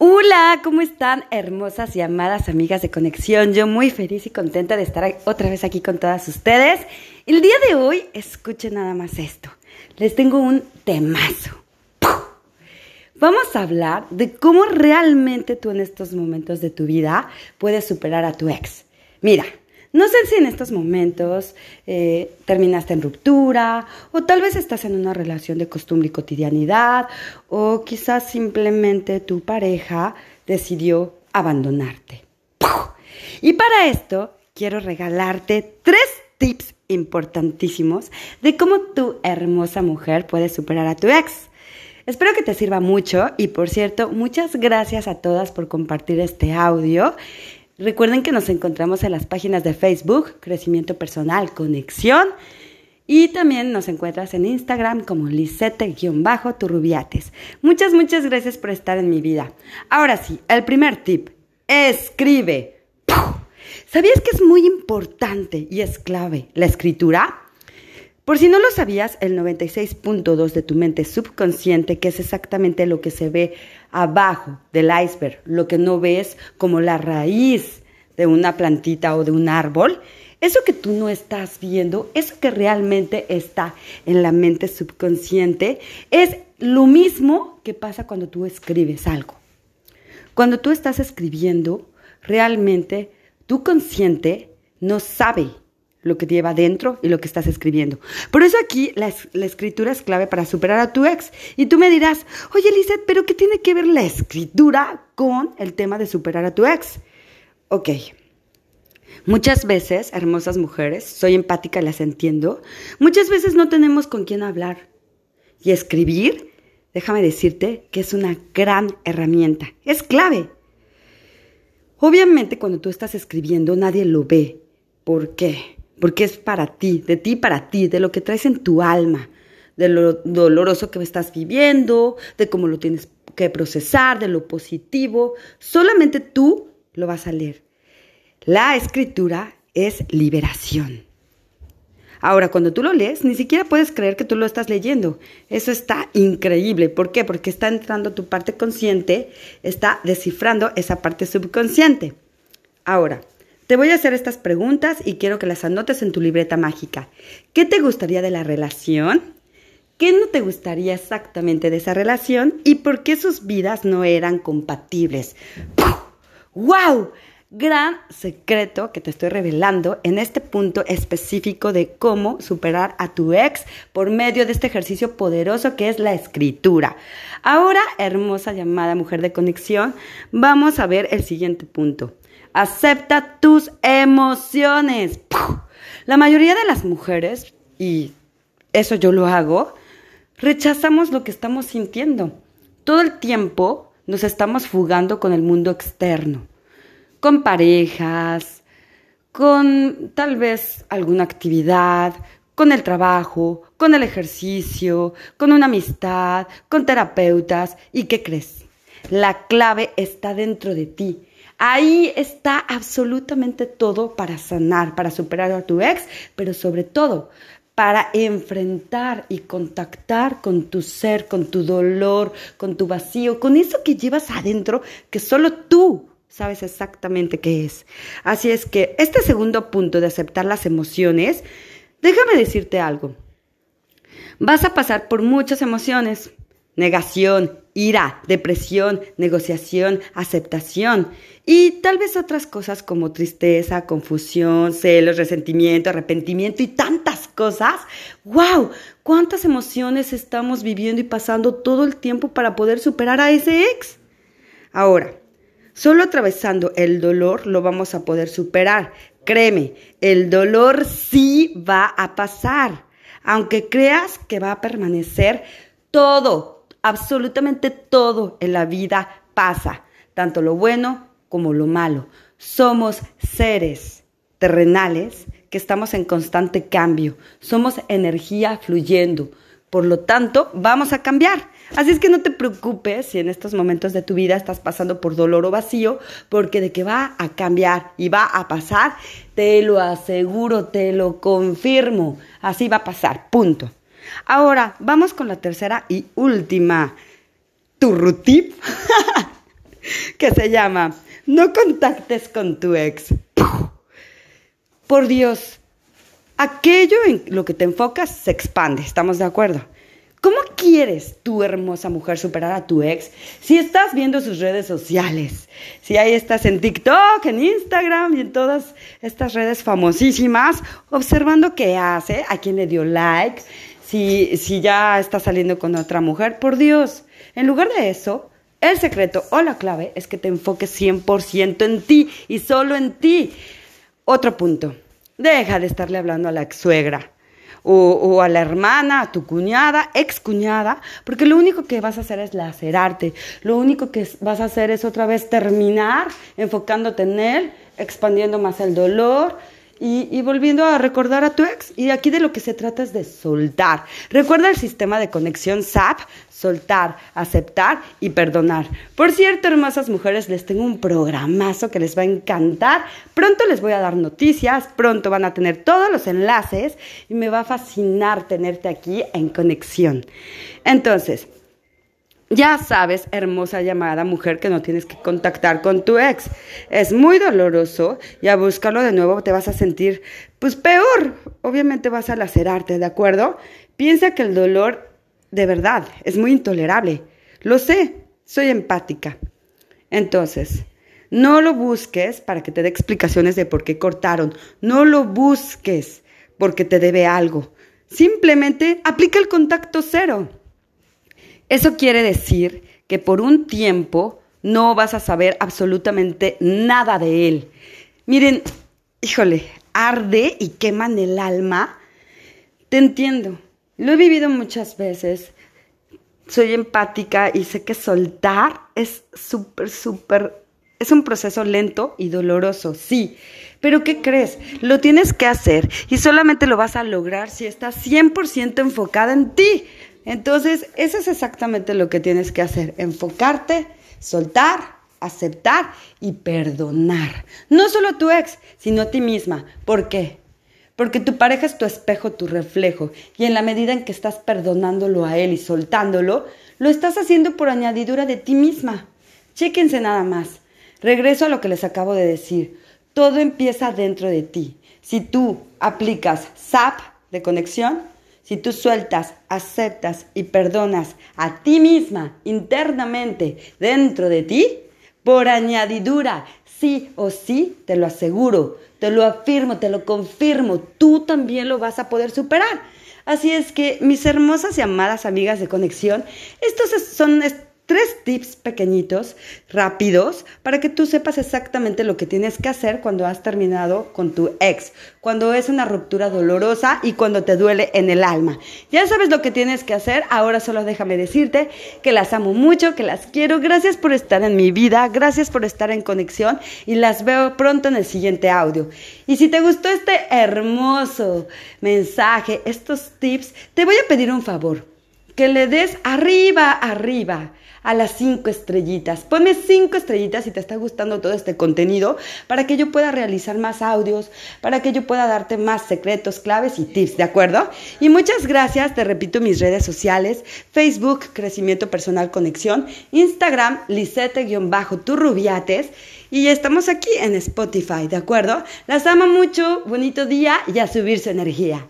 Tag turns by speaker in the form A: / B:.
A: Hola, ¿cómo están hermosas y amadas amigas de conexión? Yo muy feliz y contenta de estar otra vez aquí con todas ustedes. El día de hoy, escuchen nada más esto. Les tengo un temazo. Vamos a hablar de cómo realmente tú en estos momentos de tu vida puedes superar a tu ex. Mira, no sé si en estos momentos eh, terminaste en ruptura o tal vez estás en una relación de costumbre y cotidianidad o quizás simplemente tu pareja decidió abandonarte. Y para esto quiero regalarte tres tips importantísimos de cómo tu hermosa mujer puede superar a tu ex. Espero que te sirva mucho y por cierto, muchas gracias a todas por compartir este audio. Recuerden que nos encontramos en las páginas de Facebook, Crecimiento Personal, Conexión. Y también nos encuentras en Instagram como Lisette-Turrubiates. Muchas, muchas gracias por estar en mi vida. Ahora sí, el primer tip. Escribe. ¿Sabías que es muy importante y es clave la escritura? Por si no lo sabías, el 96.2 de tu mente subconsciente, que es exactamente lo que se ve abajo del iceberg, lo que no ves como la raíz de una plantita o de un árbol, eso que tú no estás viendo, eso que realmente está en la mente subconsciente, es lo mismo que pasa cuando tú escribes algo. Cuando tú estás escribiendo, realmente tu consciente no sabe lo que lleva dentro y lo que estás escribiendo. Por eso aquí la, escritura es clave para superar a tu ex. Y tú me dirás, oye Lizeth, pero ¿qué tiene que ver la escritura con el tema de superar a tu ex? Ok. Muchas veces, hermosas mujeres, soy empática y las entiendo, muchas veces no tenemos con quién hablar. Y escribir, déjame decirte que es una gran herramienta, es clave. Obviamente cuando tú estás escribiendo nadie lo ve. ¿Por qué? Porque es para ti, de ti para ti, de lo que traes en tu alma, de lo doloroso que estás viviendo, de cómo lo tienes que procesar, de lo positivo. Solamente tú lo vas a leer. La escritura es liberación. Ahora, cuando tú lo lees, ni siquiera puedes creer que tú lo estás leyendo. Eso está increíble. ¿Por qué? Porque está entrando tu parte consciente, está descifrando esa parte subconsciente. Ahora, te voy a hacer estas preguntas y quiero que las anotes en tu libreta mágica. ¿Qué te gustaría de la relación? ¿Qué no te gustaría exactamente de esa relación? ¿Y por qué sus vidas no eran compatibles? ¡Wow! Gran secreto que te estoy revelando en este punto específico de cómo superar a tu ex por medio de este ejercicio poderoso que es la escritura. Ahora, hermosa llamada mujer de conexión, vamos a ver el siguiente punto. Acepta tus emociones. La mayoría de las mujeres, y eso yo lo hago, rechazamos lo que estamos sintiendo. Todo el tiempo nos estamos fugando con el mundo externo, con parejas, con tal vez alguna actividad, con el trabajo, con el ejercicio, con una amistad, con terapeutas. ¿Y qué crees? La clave está dentro de ti. Ahí está absolutamente todo para sanar, para superar a tu ex, pero sobre todo para enfrentar y contactar con tu ser, con tu dolor, con tu vacío, con eso que llevas adentro que solo tú sabes exactamente qué es. Así es que este segundo punto de aceptar las emociones, déjame decirte algo. Vas a pasar por muchas emociones, negación, ira, depresión, negociación, aceptación y tal vez otras cosas como tristeza, confusión, celos, resentimiento, arrepentimiento y tantas cosas. ¡Wow! ¿Cuántas emociones estamos viviendo y pasando todo el tiempo para poder superar a ese ex? Ahora, solo atravesando el dolor lo vamos a poder superar. Créeme, el dolor sí va a pasar, aunque creas que va a permanecer todo, absolutamente todo en la vida pasa, tanto lo bueno como lo malo. Somos seres terrenales que estamos en constante cambio, somos energía fluyendo. Por lo tanto, vamos a cambiar. Así es que no te preocupes si en estos momentos de tu vida estás pasando por dolor o vacío, porque de que va a cambiar y va a pasar, te lo aseguro, te lo confirmo. Así va a pasar, punto. Ahora, vamos con la tercera y última. Turrutip. que se llama No contactes con tu ex. Por Dios, aquello en lo que te enfocas se expande, ¿estamos de acuerdo? ¿Cómo quieres tu hermosa mujer superar a tu ex si estás viendo sus redes sociales? Si ahí estás en TikTok, en Instagram y en todas estas redes famosísimas, observando qué hace, a quién le dio like, si, si ya está saliendo con otra mujer. Por Dios, en lugar de eso, el secreto o la clave es que te enfoques 100% en ti y solo en ti. Otro punto, deja de estarle hablando a la ex suegra o, a la hermana, a tu cuñada, ex cuñada, porque lo único que vas a hacer es lacerarte, lo único que vas a hacer es otra vez terminar enfocándote en él, expandiendo más el dolor y, volviendo a recordar a tu ex. Y aquí de lo que se trata es de soltar. Recuerda el sistema de conexión SAP, soltar, aceptar y perdonar. Por cierto, hermosas mujeres, les tengo un programazo que les va a encantar. Pronto les voy a dar noticias, pronto van a tener todos los enlaces y me va a fascinar tenerte aquí en conexión. Entonces, ya sabes, hermosa llamada mujer, que no tienes que contactar con tu ex. Es muy doloroso y a buscarlo de nuevo te vas a sentir, pues peor. Obviamente vas a lacerarte, ¿de acuerdo? Piensa que el dolor, de verdad, es muy intolerable. Lo sé, soy empática. Entonces, no lo busques para que te dé explicaciones de por qué cortaron. No lo busques porque te debe algo. Simplemente aplica el contacto cero. Eso quiere decir que por un tiempo no vas a saber absolutamente nada de él. Miren, híjole, arde y queman el alma. Te entiendo. Lo he vivido muchas veces. Soy empática y sé que soltar es súper, súper... Es un proceso lento y doloroso, sí. Pero ¿qué crees? Lo tienes que hacer y solamente lo vas a lograr si estás 100% enfocada en ti. Entonces, eso es exactamente lo que tienes que hacer, enfocarte, soltar, aceptar y perdonar. No solo a tu ex, sino a ti misma. ¿Por qué? Porque tu pareja es tu espejo, tu reflejo, y en la medida en que estás perdonándolo a él y soltándolo, lo estás haciendo por añadidura de ti misma. Chéquense nada más. Regreso a lo que les acabo de decir. Todo empieza dentro de ti. Si tú aplicas SAP de conexión, si tú sueltas, aceptas y perdonas a ti misma internamente dentro de ti, por añadidura, sí o sí, te lo aseguro, te lo afirmo, te lo confirmo, tú también lo vas a poder superar. Así es que, mis hermosas y amadas amigas de conexión, estos son tres tips pequeñitos, rápidos, para que tú sepas exactamente lo que tienes que hacer cuando has terminado con tu ex, cuando es una ruptura dolorosa y cuando te duele en el alma. Ya sabes lo que tienes que hacer, ahora solo déjame decirte que las amo mucho, que las quiero, gracias por estar en mi vida, gracias por estar en conexión y las veo pronto en el siguiente audio. Y si te gustó este hermoso mensaje, estos tips, te voy a pedir un favor, que le des arriba, arriba a las cinco estrellitas. Ponme cinco estrellitas si te está gustando todo este contenido para que yo pueda realizar más audios, para que yo pueda darte más secretos, claves y tips, ¿de acuerdo? Y muchas gracias, te repito mis redes sociales, Facebook, Crecimiento Personal Conexión, Instagram, Lisete-Turrubiates y estamos aquí en Spotify, ¿de acuerdo? Las amo mucho, bonito día y a subir su energía.